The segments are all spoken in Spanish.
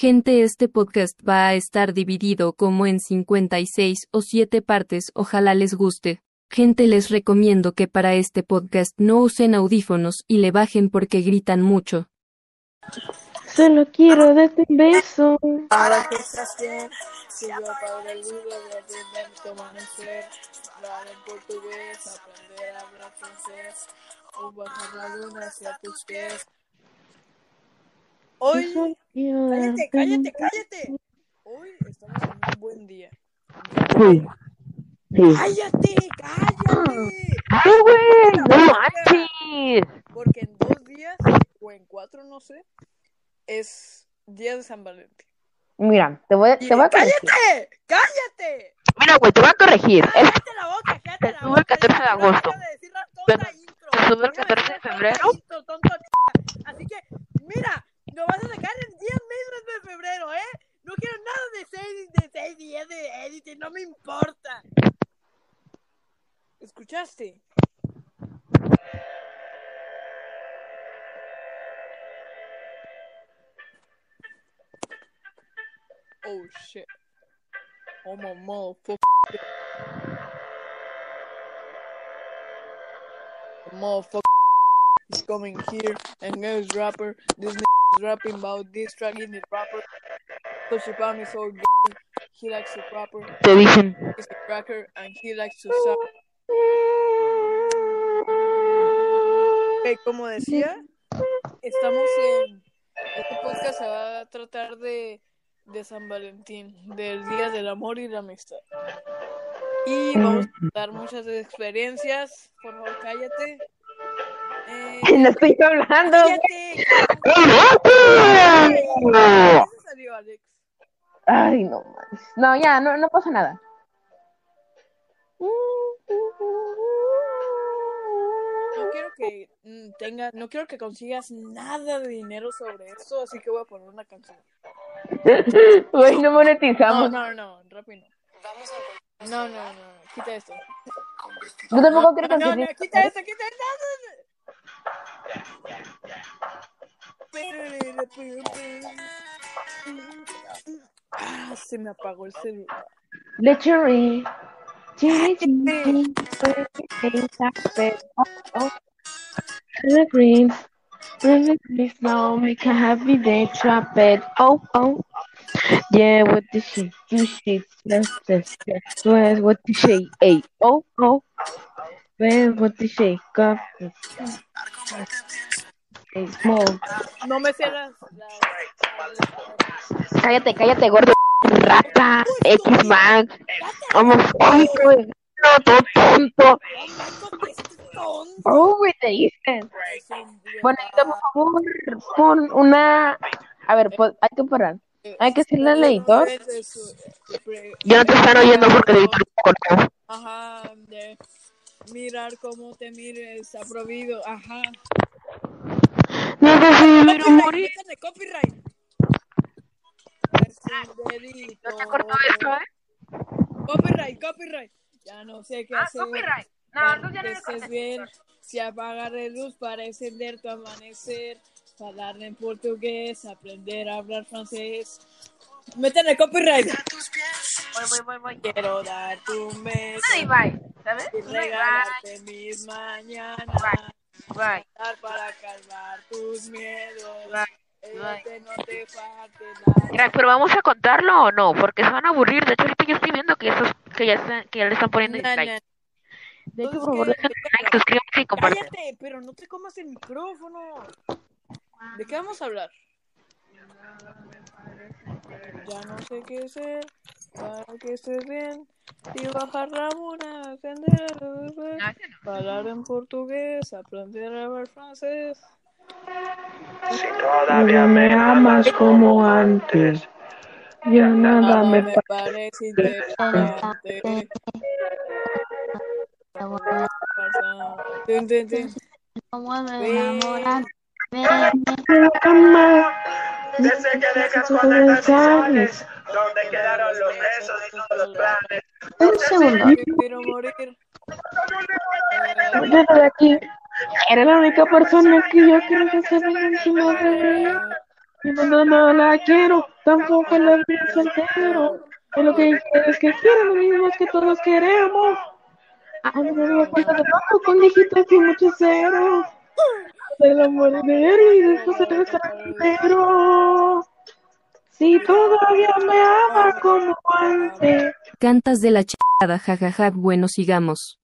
Gente, este podcast va a estar dividido como en 56 o 7 partes, ojalá les guste. Gente, les recomiendo que para este podcast no usen audífonos y le bajen porque gritan mucho. Solo quiero darte un beso. Ahora que estás bien, si yo para el libro de aprender tu amanecer, hablar en portugués, aprender a hablar francés, o bajar la luna hacia tus pies. Hoy, cállate, cállate, cállate. Hoy estamos en un buen día. Sí. Sí. ¡Cállate, cállate! ¡Ay, güey! ¡No manches! Porque en dos días, o en cuatro, no sé, es día de San Valentín. Mira, te voy, te voy a corregir. ¡Cállate! ¡Cállate! Mira, güey, te voy a corregir. ¡Cállate la boca! ¡Cállate la boca! el 14 de agosto. Oh shit. Oh my motherfucker. The motherfucker is coming here and is rapper. This is rapping about this track in the rapper. So she found me so gay. He likes to rapper. Te dicen. He's a cracker and he likes to suck. Ok, como decía, estamos en. Este podcast se va a tratar de, de San Valentín, del Día del Amor y la Amistad. Y vamos a dar muchas experiencias. Por favor, cállate. Eh, No estoy hablando. cállate. ¿Qué se salió, Alex? Ay, no manches. No, ya, no, no pasa nada. No quiero que tenga, no quiero que consigas nada de dinero sobre esto, así que voy a poner una canción. Güey, no No, monetizamos. no, no, rápido. No, no, no, no, quita esto. Yo tampoco quiero No, no, quita esto, quita esto. Ah, se me apagó el celular. Lechery. Chili, chili, chili, chocolate. Oh, oh. The greens. The greens now make a happy day. Chop it. Oh, oh. Yeah, what the shit? You shit. Yes, yes, yes. Where's what the shit? Hey, oh, oh. Where's what the shake up? Hey, smoke. No me sé las. las- Cállate, cállate, gordo. Rata, X-Man, homofóbico, no, todo tonto. Oh, güey, te dicen. Bueno, por favor, pon una. A ver, pues, hay que parar. Hay que decirle al editor. Ya no te están oyendo porque el editor cortó. Ajá, de mirar cómo te mires, está prohibido, ajá. Necesito vivir o Copyright, morir. métele copyright. ¿No eh? Copyright, copyright. Ya no sé qué Ah, hacer. copyright. No, entonces ya que no estés bien, si apagar la luz para encender tu amanecer, hablar en portugués, aprender a hablar francés. Métele copyright. Voy, voy, voy, voy. Quiero beso Ay, bye. ¿Sabes? y Bye, bye. regalarte mis mañanas. Bye. Dar para calmar tus miedos. Bye. Bye. que no pero vamos a contarlo o no, porque se van a aburrir. De hecho, ahorita yo estoy viendo que, esos, que, ya, están, que ya le están poniendo na. De hecho, Entonces, por favor, dejen Like, suscríbanse y compartan. Cállate, pero no te comas el micrófono. ¿De qué vamos a hablar? Ya no sé qué hacer para que estés bien. Y bajar la No, ese no. hablar en portugués, aprender a hablar francés. Todavía me amas como antes. Ya nada Nada me me pa- parece interesante. Cama. Desde que dejas canciones, donde quedaron los besos y todos los planes. Un segundo. Vivir o morir. De aquí. Era la única persona que yo creo que se ve encima de mí. No, no, no la quiero, tampoco entero. Es lo que quieres que quiero, lo mismo que todos queremos. Ah, no me cuenta de todo con dígitos y muchos ceros. El amor de él y después el extranjero. Si todavía me ama como antes. Cantas de la chingada, jajaja, bueno, sigamos.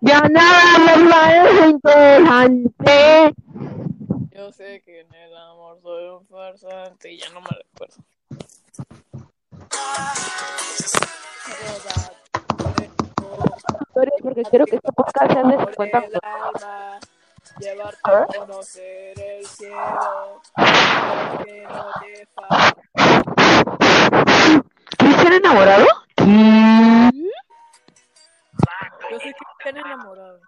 Ya nada más es interesante. Yo sé que en el amor soy un farsante y ya no me recuerdo. Porque quiero que este podcast sea de 50 Por el alma, Llevarte a conocer el cielo. que no te. ¿Cristian enamorado? Yo sé que están enamorados.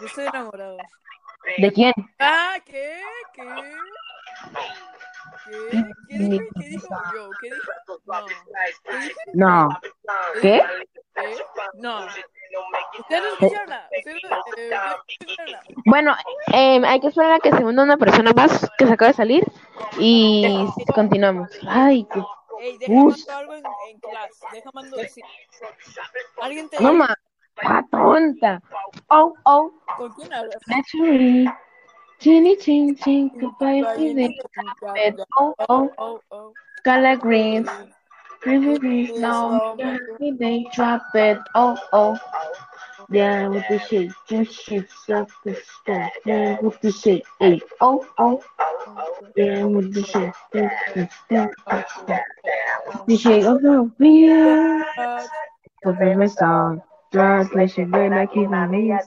Yo estoy enamorado. ¿De quién? Ah, ¿qué? ¿Qué? ¿Qué? ¿Qué dijo? ¿Qué dijo yo? ¿Qué dijo? No. ¿Qué? No. ¿Qué? ¿Qué? No. Ustedes no escucharon nada. Ustedes no eh, nada. Bueno, eh, hay que esperar a que se una una persona más que se acaba de salir y continuamos. Ay, qué... Ey, deja Us. mando algo en, en clase. Deja mando decir. ¿Alguien te no. Ah, tonta. Oh, oh. ¿Con quién hablas? Naturally. Chinny chin chin, goodbye, baby. Oh, oh. Oh, oh. Color greens. Pretty greens, no. They drop it. Oh, oh. Yeah, with the shake. Just shake up the stuff. Yeah, with the shake. Hey, oh, oh. Yeah, with the shake. The shake of the wheel. Ah, The famous song. Translation, when I keep my knees.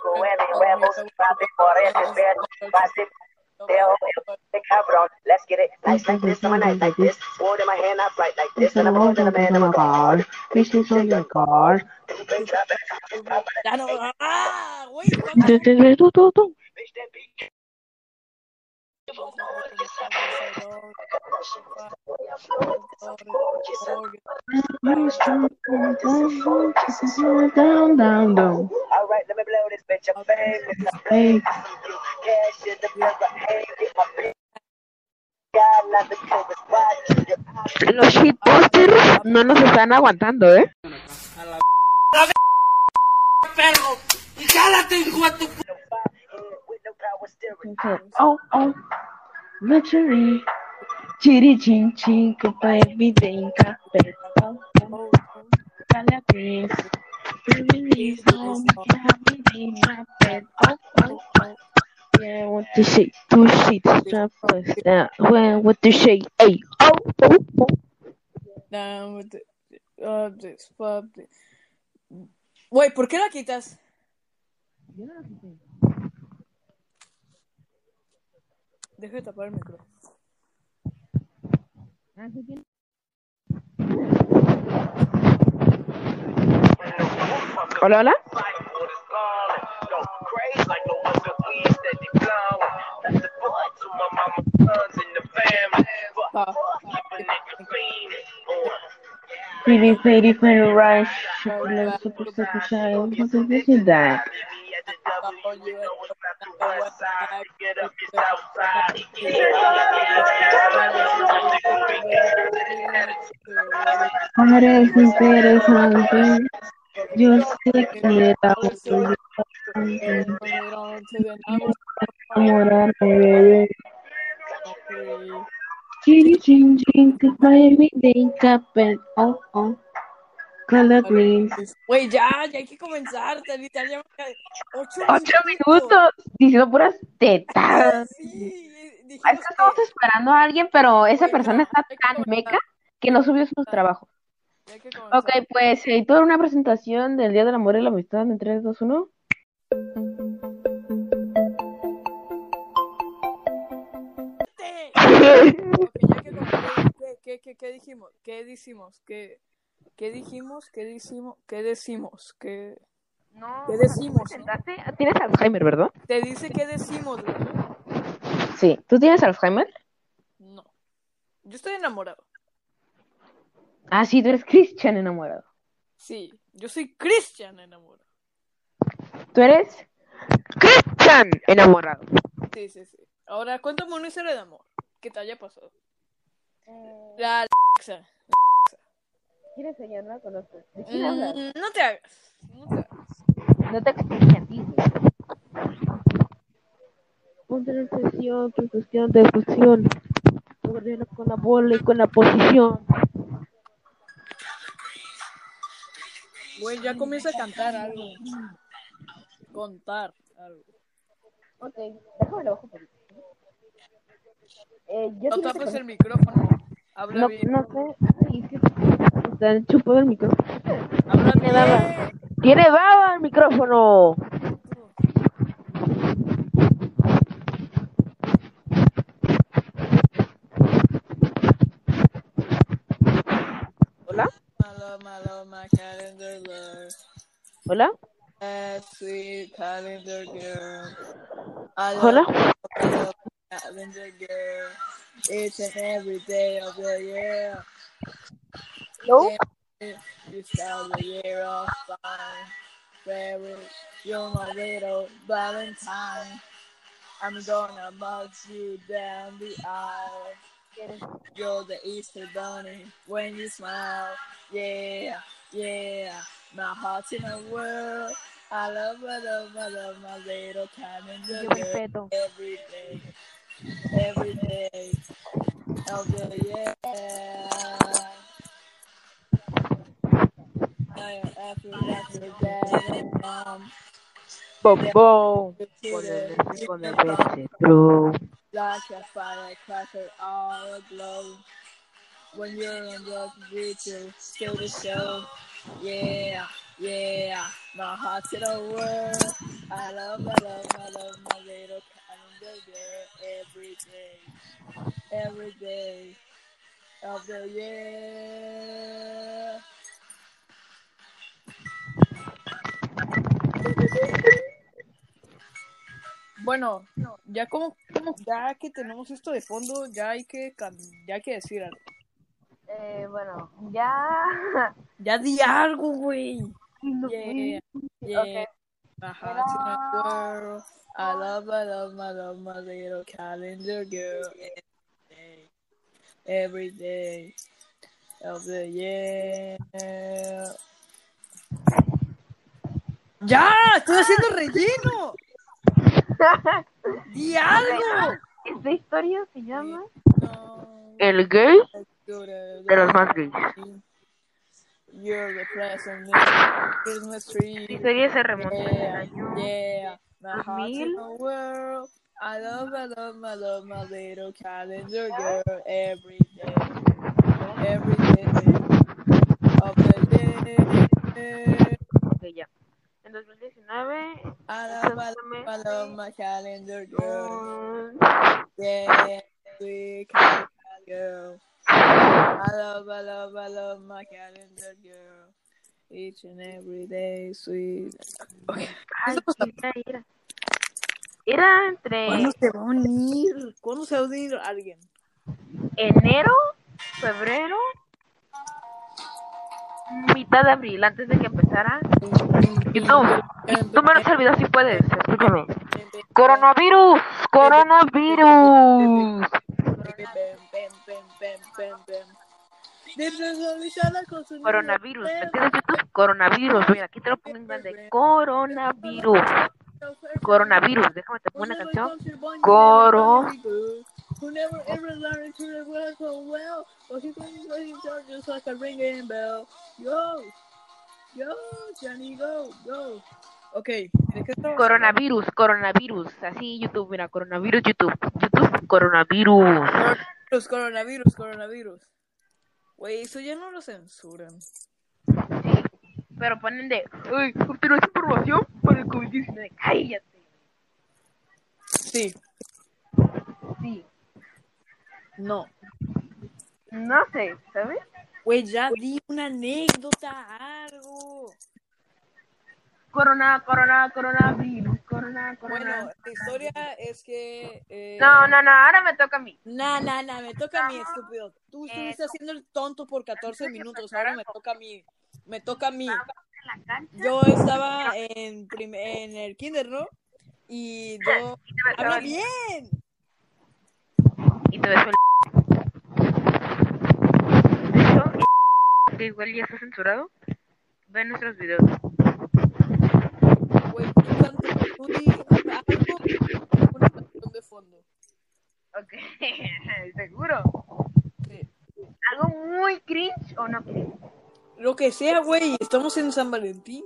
Culo. Yo quiero huevos, papi, por ese perro, papi, Deo, este cabrón. Let's get it. Nice like this, summer night like this. Sword in my hand, I fight like this. And I'm more than a man in my car. Fishes on your car. Ya no. ¡Ah! Güey, ¿cuándo? Down, down, down. All right, let me blow this bitch. Hey, cash in the. Hey, get my your Los shitposters no nos están aguantando, ¿eh? perro! ¡Y jálate, hijo de tu Oh, oh. Luxury. Chiri chin chin, que baby de café. Oh, oh. Cala greens. Baby, no me happy de café. Oh, oh, oh. Yeah, what the shit, two sheets, drop us down. Well, what the shit, hey, oh, oh, oh. Down with the- uh, this, fuck this. Güey, ¿por qué la quitas? Deja Deje tapar el micrófono. Así que... Hola, hola. Pretty, pretty, pretty rush. Super, super, super, super, super, super, shy. What is this that? Parece interesante. Yo sé que era muy enamorarme, bebé. Ching, ching, ching, goodbye, mi day, capel. Oh, oh. Color green. Güey, ya, ya hay que comenzar. Ya ocho, Ocho minutos diciendo puras tetas. Sí, Es dijimos que estamos esperando a alguien, pero esa persona está tan meca que no subió sus trabajos. Ok, pues toda una presentación del Día del Amor y la Amistad en 3, 2, 1. Ok, ya que comenzar, ¿qué, qué, qué, qué dijimos? ¿Qué dijimos? ¿Qué, qué dijimos? ¿Qué decimos? ¿Qué decimos? ¿Qué No, ¿Qué decimos? Tienes Alzheimer, ¿verdad? te dice qué decimos, güey? Sí. ¿Tú tienes Alzheimer? No. Yo estoy enamorado. Ah, sí, tú eres Christian enamorado. Sí, yo soy Christian enamorado. Tú eres Christian enamorado. Sí, sí, sí. Ahora cuéntame una historia de amor que te haya pasado. Eh, La Alexa. ¿Quieres enseñar? No la conozco. ¿De quién hablas? Mm, no te hagas. No te hagas. No te explique a ti. Ponte en presión, tu cuestión de fusión. Ordena con la bola y con la posición. Güey, ya comienza a cantar algo. Contar algo. Ok, déjame lo bajo por eh, yo No tapes el micrófono. Habla No, bien. no sé. Está chupado el micrófono. Tiene baba. ¡Tiene baba el micrófono! ¿Hola? ¿Hola? Love ¿Hola? I love my calendar girl. Each and every day of the year. ¿Hello? You start the year off fine. Very, you're my little Valentine. I'm gonna box you down the aisle. You're the Easter bunny when you smile. Yeah, yeah. My heart's in a whirl. I love, I love, I love my little girl. Every day, every day of the year. To Con the Messi, like a firecracker all aglow. When you're in still the show. Yeah, yeah, my heart's in a whirl. I love, I love, I love my little girl every day, every day of the year. Bueno, ya como, ya que tenemos esto de fondo, ya hay que, ya hay que decir algo. Eh, bueno, ya. Ya di algo, güey. Yeah, yeah. My heart's in a whirl. I love, I love, I love my little calendar girl. Every day, every day of the year. ¡Ya! ¡Estoy haciendo relleno! ¡Di algo! Esta historia se llama No, El gay de los más gays. You're the present in the Christmas tree. Esta historia se remonta al Yeah, año yeah, my heart's in 2000. the world. I love, I love, I love my little calendar girl every day, every day of the year. Ok, ya. En 2019. I love, I love, I love my calendar girl. Yeah, sweet calendar girl. I love, I love, I love my calendar girl. Each and every day, sweet. Okay. Ay. Era entre ¿Cuándo se va a unir? ¿Cuándo se va a unir alguien? enero, febrero, mitad de abril, antes de que empezara. YouTube, tú menos el video si puedes, escúchame. Coronavirus, coronavirus. Coronavirus. Coronavirus, mira, aquí te lo pongo en. Coronavirus. Coronavirus, déjame te pongo una canción. Coro. Who never ever learned to the world so well, but he's going to just like a ringing bell. Yo, yo, Johnny, go, go. Ok, ¿de qué estamos Coronavirus, coronavirus. Así YouTube, mira, coronavirus, YouTube. YouTube, coronavirus. Coronavirus, coronavirus, coronavirus. Güey, eso ya no lo censuran. Pero ponen de, uy, obtener información para el COVID-19. Cállate. Sí, Sí. No. No sé, ¿sabes? Güey, ya di una anécdota, algo. Corona, corona, coronavirus, corona, Bueno, corona. la historia es que. Eh... No, no, no, ahora me toca a mí. Nah, nah, nah, me toca a mí, estúpido. Tú estuviste haciendo el tonto por 14 minutos, ahora me toca a mí. Me toca a mí. Yo estaba en, en el kinder, ¿no? Y yo... ¡Habla bien! y te besó el De hecho, que igual ya está censurado, ve nuestros videos. Güey, tú canta, tú di algo, una canción de fondo. Ok, seguro. Sí. Algo muy cringe o no cringe. Lo que sea, güey, estamos en San Valentín.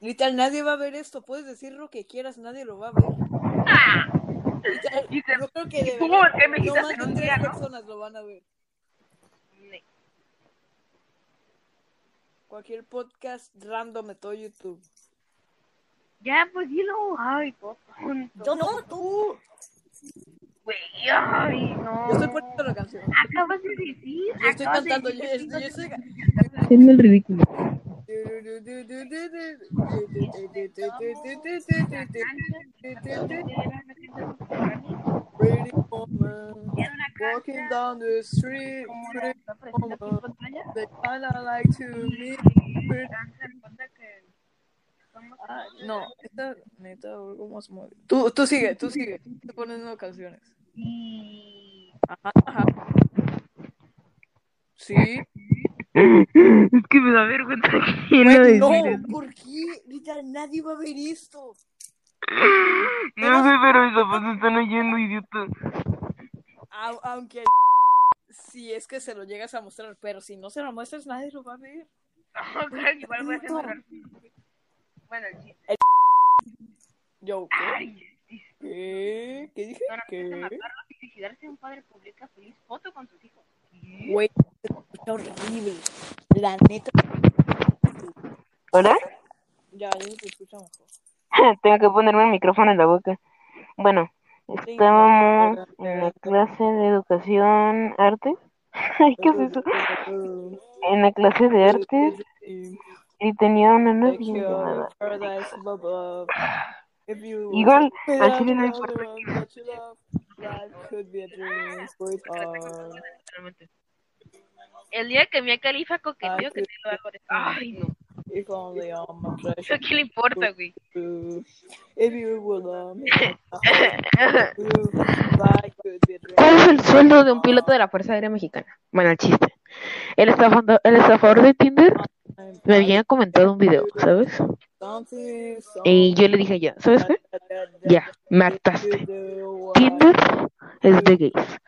Literal, nadie va a ver esto. Puedes decir lo que quieras, nadie lo va a ver. Y se- yo creo que ¿Cómo verdad, que me no más en de un tres día, no? personas lo van a ver. Cualquier podcast random de todo YouTube. Ya, pues dilo. Ay, por tonto. Yo no, tú. Güey, ay, no. Yo estoy poniendo la canción. Acabas de decir. Yo estoy acabas de cantando. Yo, decir yo, que estoy... Haciendo el ridículo. Pretty woman, walking down the street, pretty woman, they kinda like to meet. Ah, no, esta neta, algo más movido. Tú, tú sigue, tú sigue. Estoy poniendo canciones. Y Ajá, ajá. Sí. Es que me da vergüenza que Güey, no, ¿por qué? Literal, nadie va a ver esto. No sé, pero mis zapatos están oyendo, idiota. Au- aunque si es que se lo llegas a mostrar, pero si no se lo muestras, nadie lo va a ver. Igual voy a censurar. Bueno, el chiste. Yo, ¿qué? Ay, ¿Qué? ¿Qué dije? ahora ¿Qué? empiezan a matarlos y suicidarse un padre publica feliz foto con sus hijos. Güey, horrible. La neta. ¿Hola? Ya, ya se escucha mejor. Tengo que ponerme el micrófono en la boca. Bueno, estábamos en la clase de educación artes. Ay, ¿qué es eso? En la clase de artes y tenía una novia llamada. Igual, al chile no importa El día que Mia Khalifa coqueteó, que te lo hago de... Ay, no. If only all my ¿Eso pleasure qué le importa, güey? If you would love me. ¿Cuál es el sueldo de un piloto de la Fuerza Aérea Mexicana? Bueno, el chiste. El estafador, el estafador de Tinder me había comentado un video, ¿sabes? Y yo le dije ya, ¿sabes qué? Ya, me hartaste. Tinder es de gays.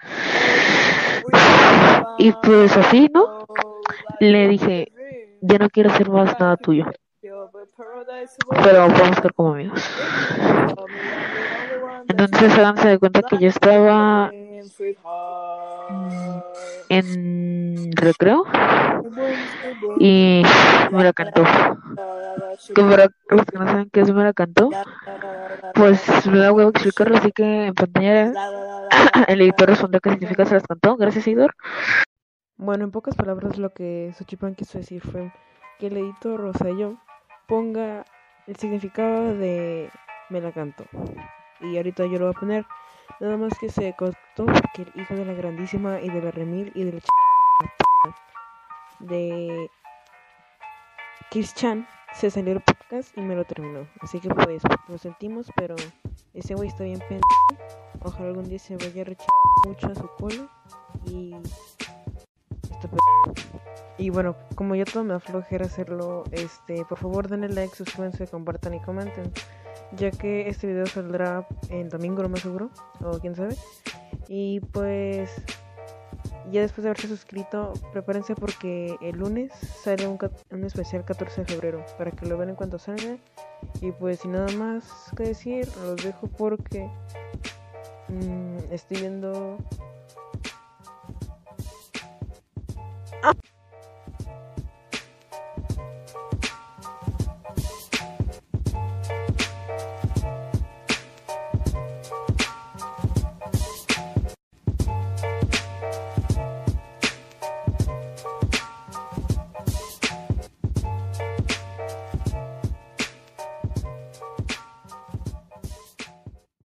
Y pues así, ¿no? Le dije, ya no quiero hacer más nada tuyo. Pero vamos a estar como amigos. Entonces háganse de cuenta que yo estaba en recreo y me la cantó. Que para los que no saben qué es me la cantó, pues me da huevo explicarlo, así que en pantalla el editor respondió qué significa se las cantó. Gracias, editor. Bueno, en pocas palabras lo que Xochipán quiso decir fue que el editor, yo, ponga el significado de me la canto. Y ahorita yo lo voy a poner. Nada más que se cortó porque el hijo de la grandísima y de la remil y de la ch... de Kiss Chan se salió el podcast y me lo terminó. Así que pues lo sentimos, pero ese güey está bien pendejo. Ojalá algún día se vaya a rechazar mucho a su culo y Y bueno, como ya todo me da flojera hacerlo, este, por favor denle like, suscríbanse, compartan y comenten, ya que este video saldrá en domingo, lo más seguro, o quién sabe. Y pues, ya después de haberse suscrito, prepárense porque el lunes sale un, un especial 14 de febrero, para que lo vean en cuanto salga. Y pues, sin nada más que decir, los dejo porque mm, estoy viendo